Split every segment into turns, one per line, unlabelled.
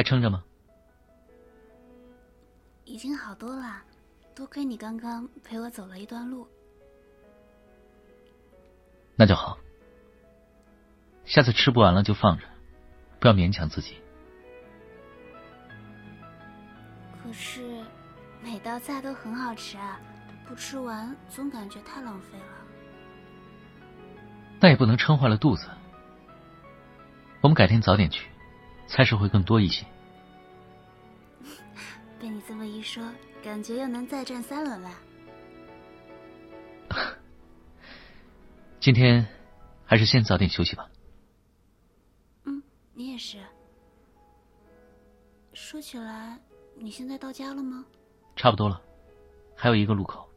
还撑着吗？
已经好多了，多亏你刚刚陪我走了一段路。
那就好。下次吃不完了就放着，不要勉强自己。
可是，每道菜都很好吃啊，不吃完总感觉太浪费了。
那也不能撑坏了肚子。我们改天早点去，菜式会更多一些。
被你这么一说，感觉又能再战三轮了。
今天还是先早点休息吧。
嗯，你也是。说起来，你现在到家了吗？
差不多了，还有一个路口。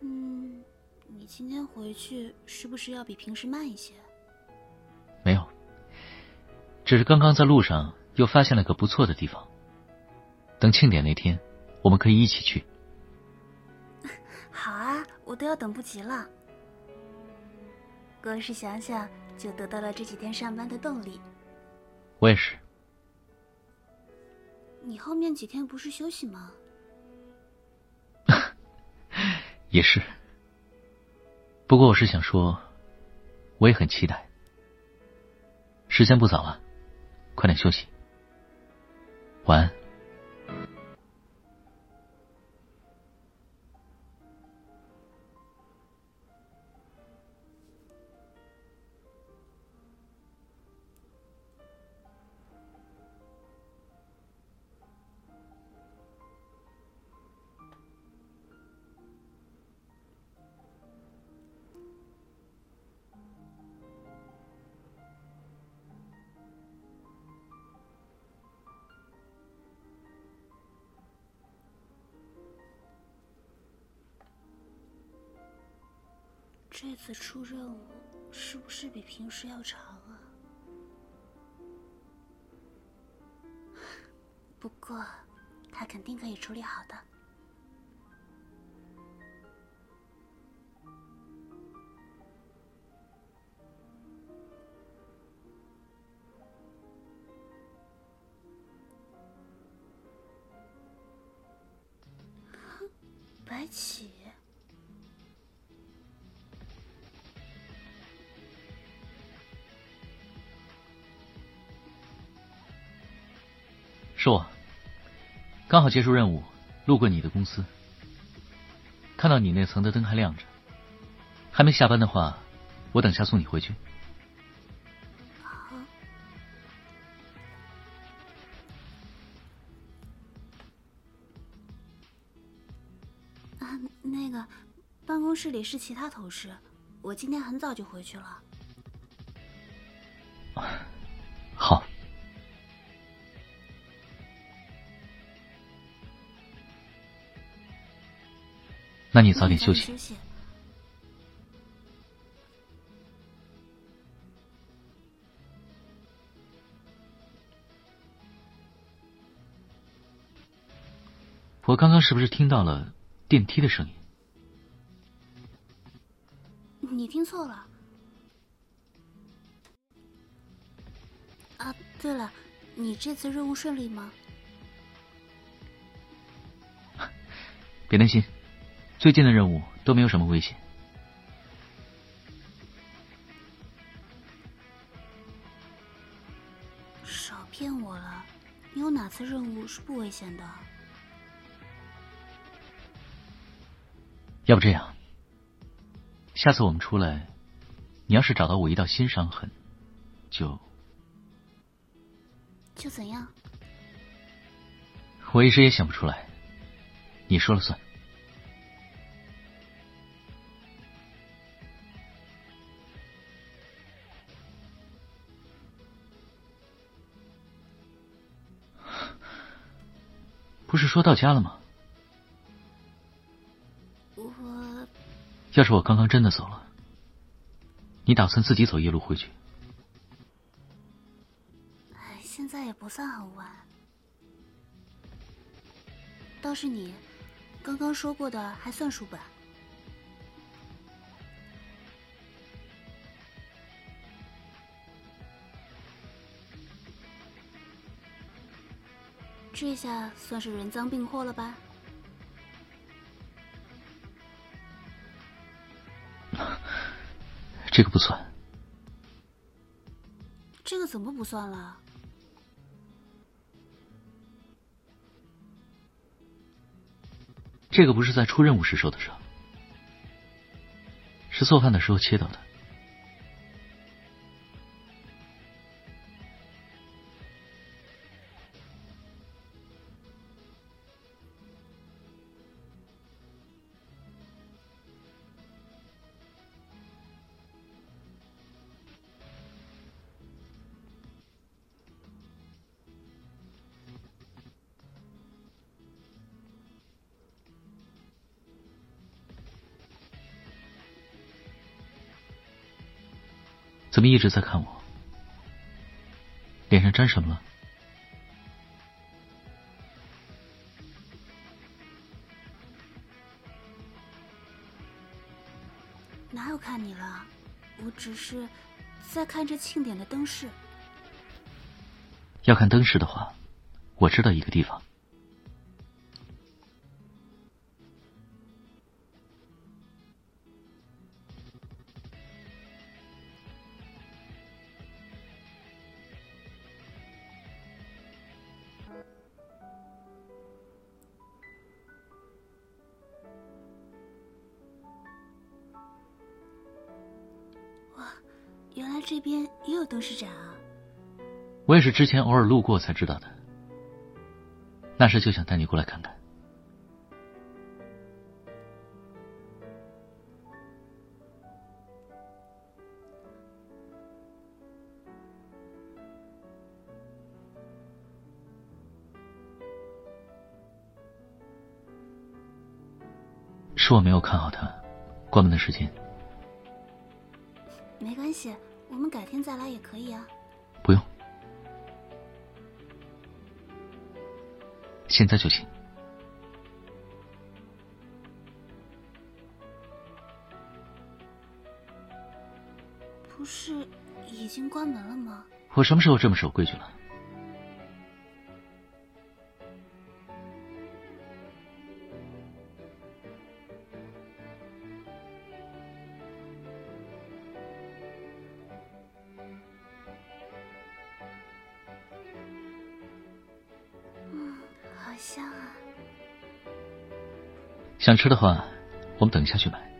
嗯，你今天回去是不是要比平时慢一些？
没有，只是刚刚在路上又发现了个不错的地方。等庆典那天，我们可以一起去。
好啊，我都要等不及了。光是想想就得到了这几天上班的动力。
我也是。
你后面几天不是休息吗？
也是。不过我是想说，我也很期待。时间不早了，快点休息。晚安。
此次任务是不是比平时要长啊？不过，他肯定可以处理好的。
刚好结束任务，路过你的公司，看到你那层的灯还亮着。还没下班的话，我等下送你回去。
啊，那个，办公室里是其他同事，我今天很早就回去了。
那你早点休息。我刚刚是不是听到了电梯的声音？
你听错了。啊，对了，你这次任务顺利吗？
别担心。最近的任务都没有什么危险。
少骗我了，你有哪次任务是不危险的？
要不这样，下次我们出来，你要是找到我一道新伤痕，就
就怎样？
我一时也想不出来，你说了算。不是说到家了吗？
我
要是我刚刚真的走了，你打算自己走夜路回去？
哎，现在也不算很晚。倒是你刚刚说过的还算书本。这下算是人赃并获了吧？
这个不算。
这个怎么不算了？
这个不是在出任务时受的伤，是做饭的时候切到的。怎么一直在看我？脸上沾什么了？
哪有看你了？我只是在看着庆典的灯饰。
要看灯饰的话，我知道一个地方。
董事长！
我也是之前偶尔路过才知道的。那时就想带你过来看看。是我没有看好它关门的时间。
我们改天再来也可以啊。
不用，现在就行。
不是已经关门了吗？
我什么时候这么守规矩了？
香啊！
想吃的话，我们等一下去买。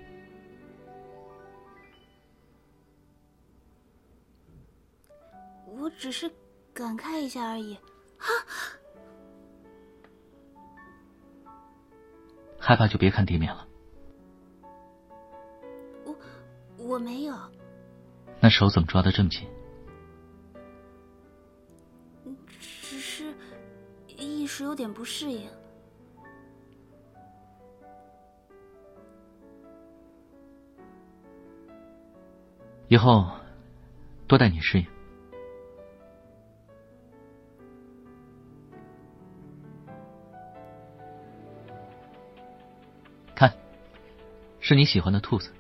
我只是感慨一下而已。啊！
害怕就别看地面了。
我我没有。
那手怎么抓的这么紧？
是有点不适应，
以后多带你适应。看，是你喜欢的兔子。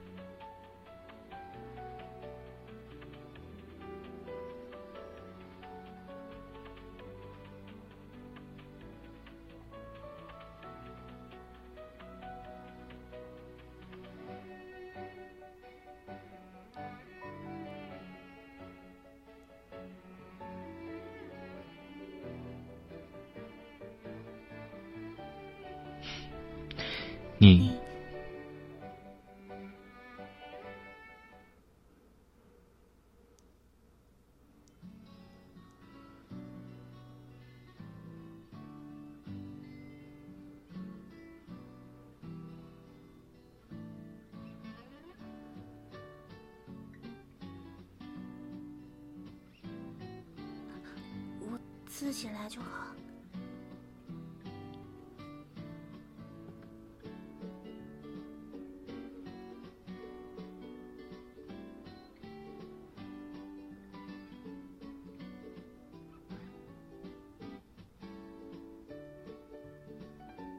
自己来就好。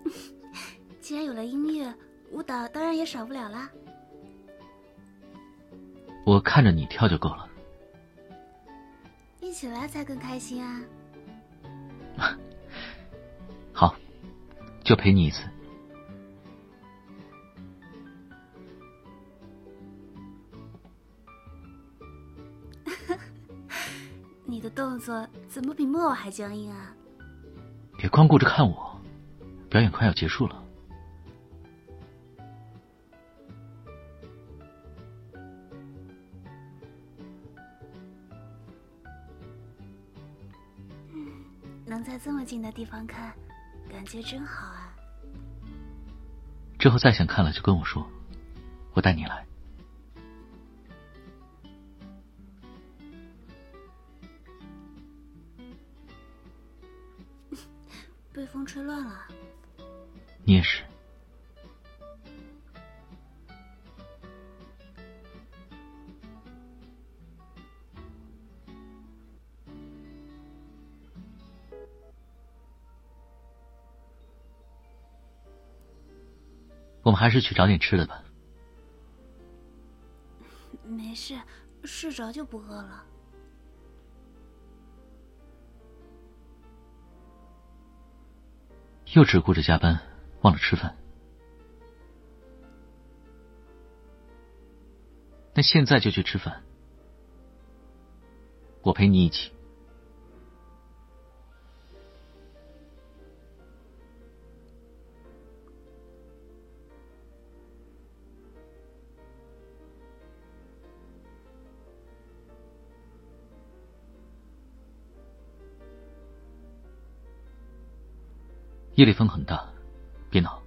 既然有了音乐，舞蹈当然也少不了啦。
我看着你跳就够了。
一起来才更开心啊！
就陪你一次。
你的动作怎么比木偶还僵硬啊？
别光顾着看我，表演快要结束了。
在这么近的地方看，感觉真好啊！
之后再想看了就跟我说，我带你来。
被风吹乱了。
你也是。们还是去找点吃的吧。
没事，睡着就不饿了。
又只顾着加班，忘了吃饭。那现在就去吃饭，我陪你一起。夜里风很大，别闹。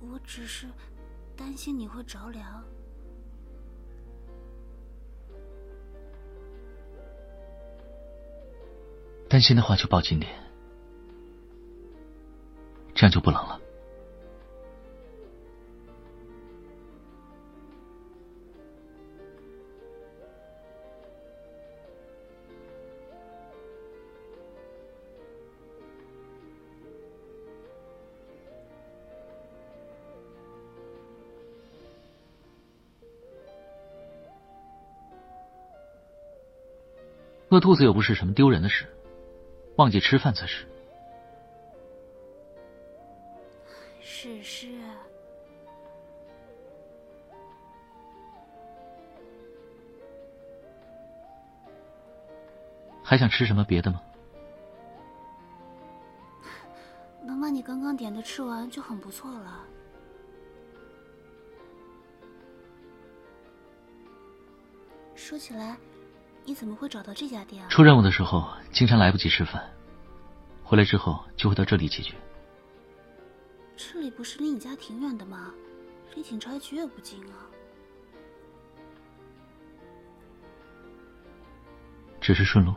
我只是担心你会着凉。
担心的话就抱紧点，这样就不冷了。饿肚子又不是什么丢人的事，忘记吃饭才是。
是是。
还想吃什么别的吗？
能把你刚刚点的吃完就很不错了。说起来。你怎么会找到这家店啊？
出任务的时候经常来不及吃饭，回来之后就会到这里解决。
这里不是离你家挺远的吗？离警察局也不近啊。
只是顺路。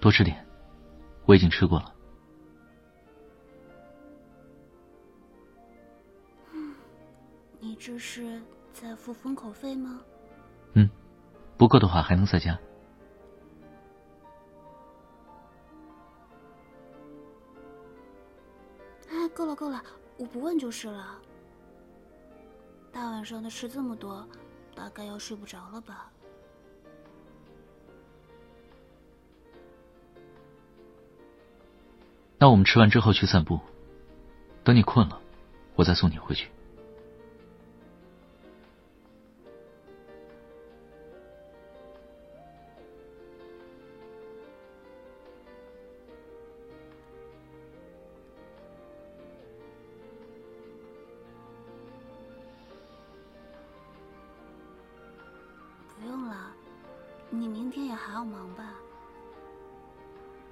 多吃点，我已经吃过了。
这是在付封口费吗？
嗯，不够的话还能再加。
哎，够了够了，我不问就是了。大晚上的吃这么多，大概要睡不着了吧？
那我们吃完之后去散步，等你困了，我再送你回去。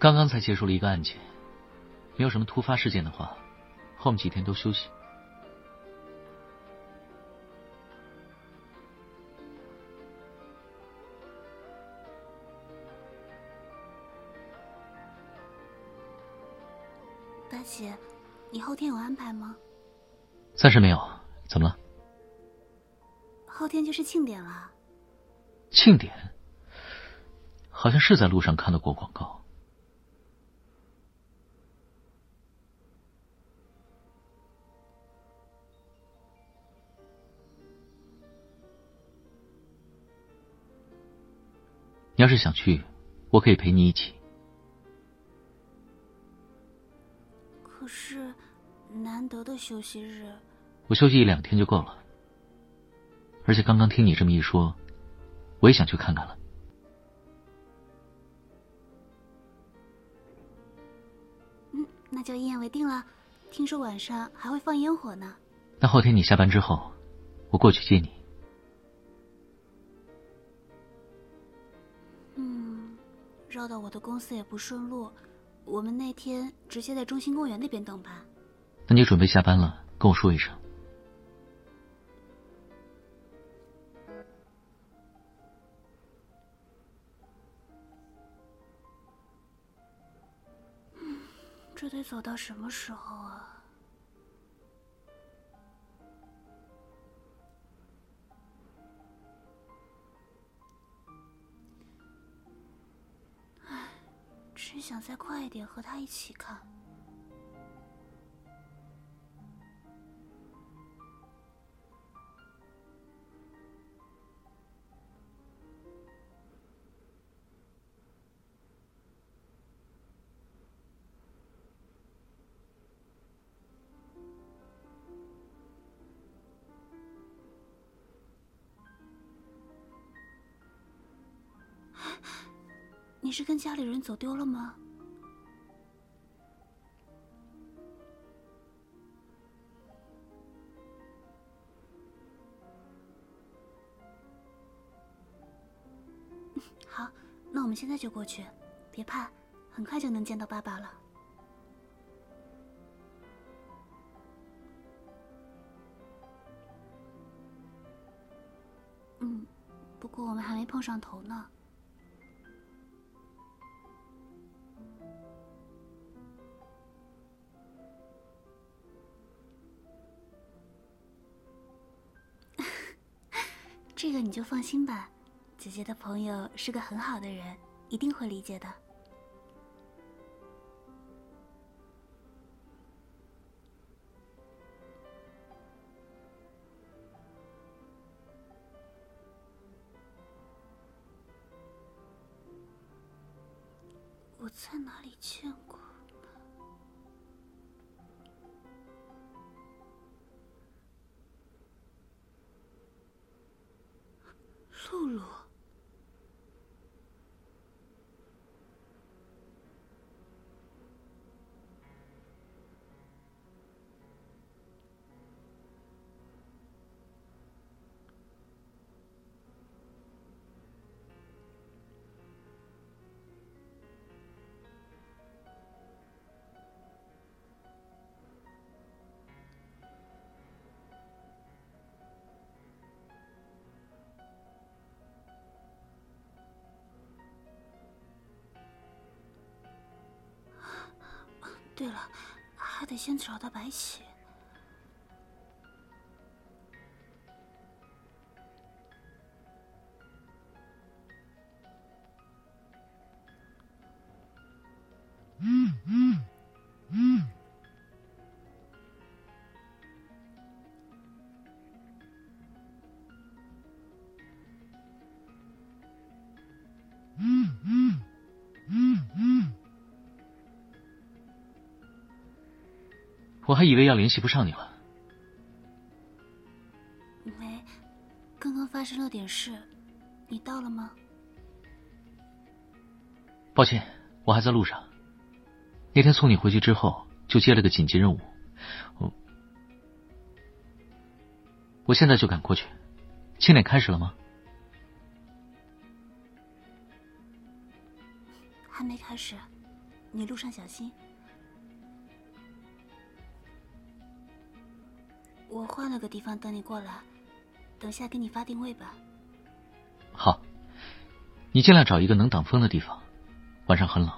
刚刚才结束了一个案件，没有什么突发事件的话，后面几天都休息。
大姐，你后天有安排吗？
暂时没有，怎么了？
后天就是庆典了。
庆典？好像是在路上看到过广告。你要是想去，我可以陪你一起。
可是，难得的休息日，
我休息一两天就够了。而且刚刚听你这么一说，我也想去看看了。
嗯，那就一言为定了。听说晚上还会放烟火呢。
那后天你下班之后，我过去接你。
绕到我的公司也不顺路，我们那天直接在中心公园那边等吧。
那你准备下班了，跟我说一声。
这得走到什么时候啊？想再快一点和他一起看。你是跟家里人走丢了吗？好，那我们现在就过去，别怕，很快就能见到爸爸了。嗯，不过我们还没碰上头呢。这个你就放心吧，姐姐的朋友是个很好的人，一定会理解的。我在哪里见露露。对了，还得先找到白起。
我还以为要联系不上你了。
没，刚刚发生了点事，你到了吗？
抱歉，我还在路上。那天送你回去之后，就接了个紧急任务，我我现在就赶过去。庆典开始了吗？
还没开始，你路上小心。我换了个地方等你过来，等下给你发定位吧。
好，你尽量找一个能挡风的地方，晚上很冷。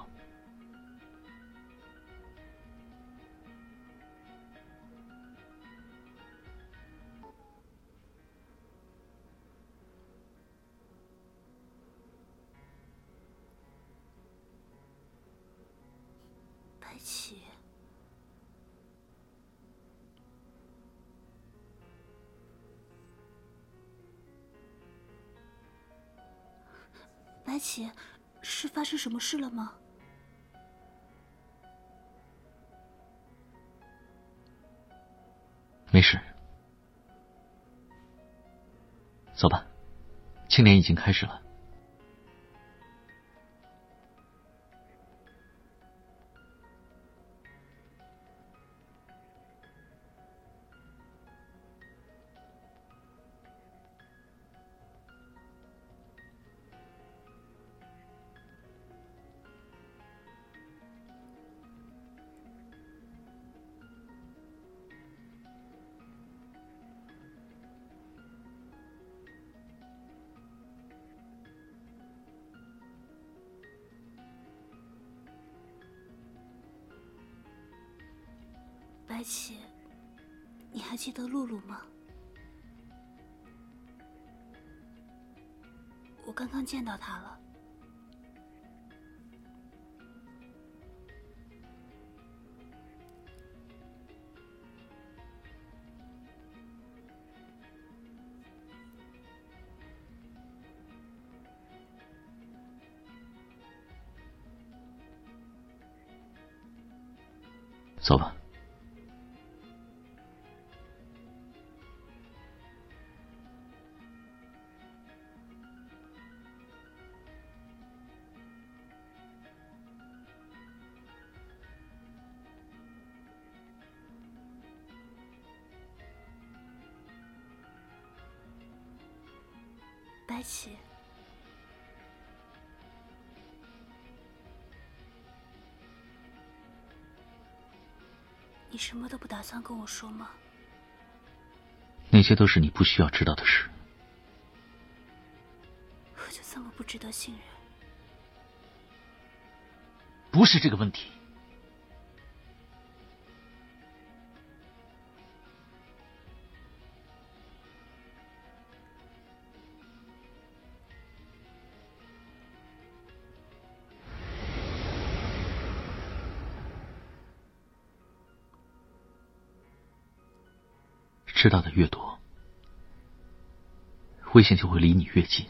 白起，是发生什么事了吗？
没事，走吧，庆典已经开始了。
而且，你还记得露露吗？我刚刚见到她了。白起，你什么都不打算跟我说吗？
那些都是你不需要知道的事。
我就这么不值得信任？
不是这个问题。知道的越多，危险就会离你越近。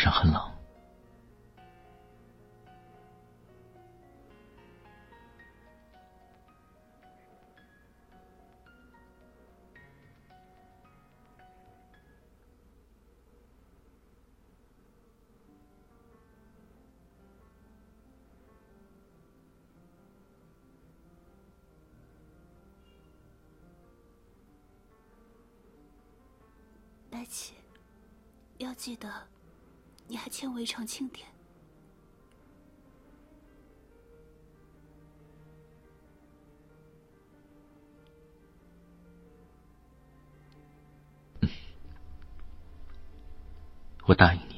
上很冷。
白起。要记得，你还欠我一场庆典。
我答应。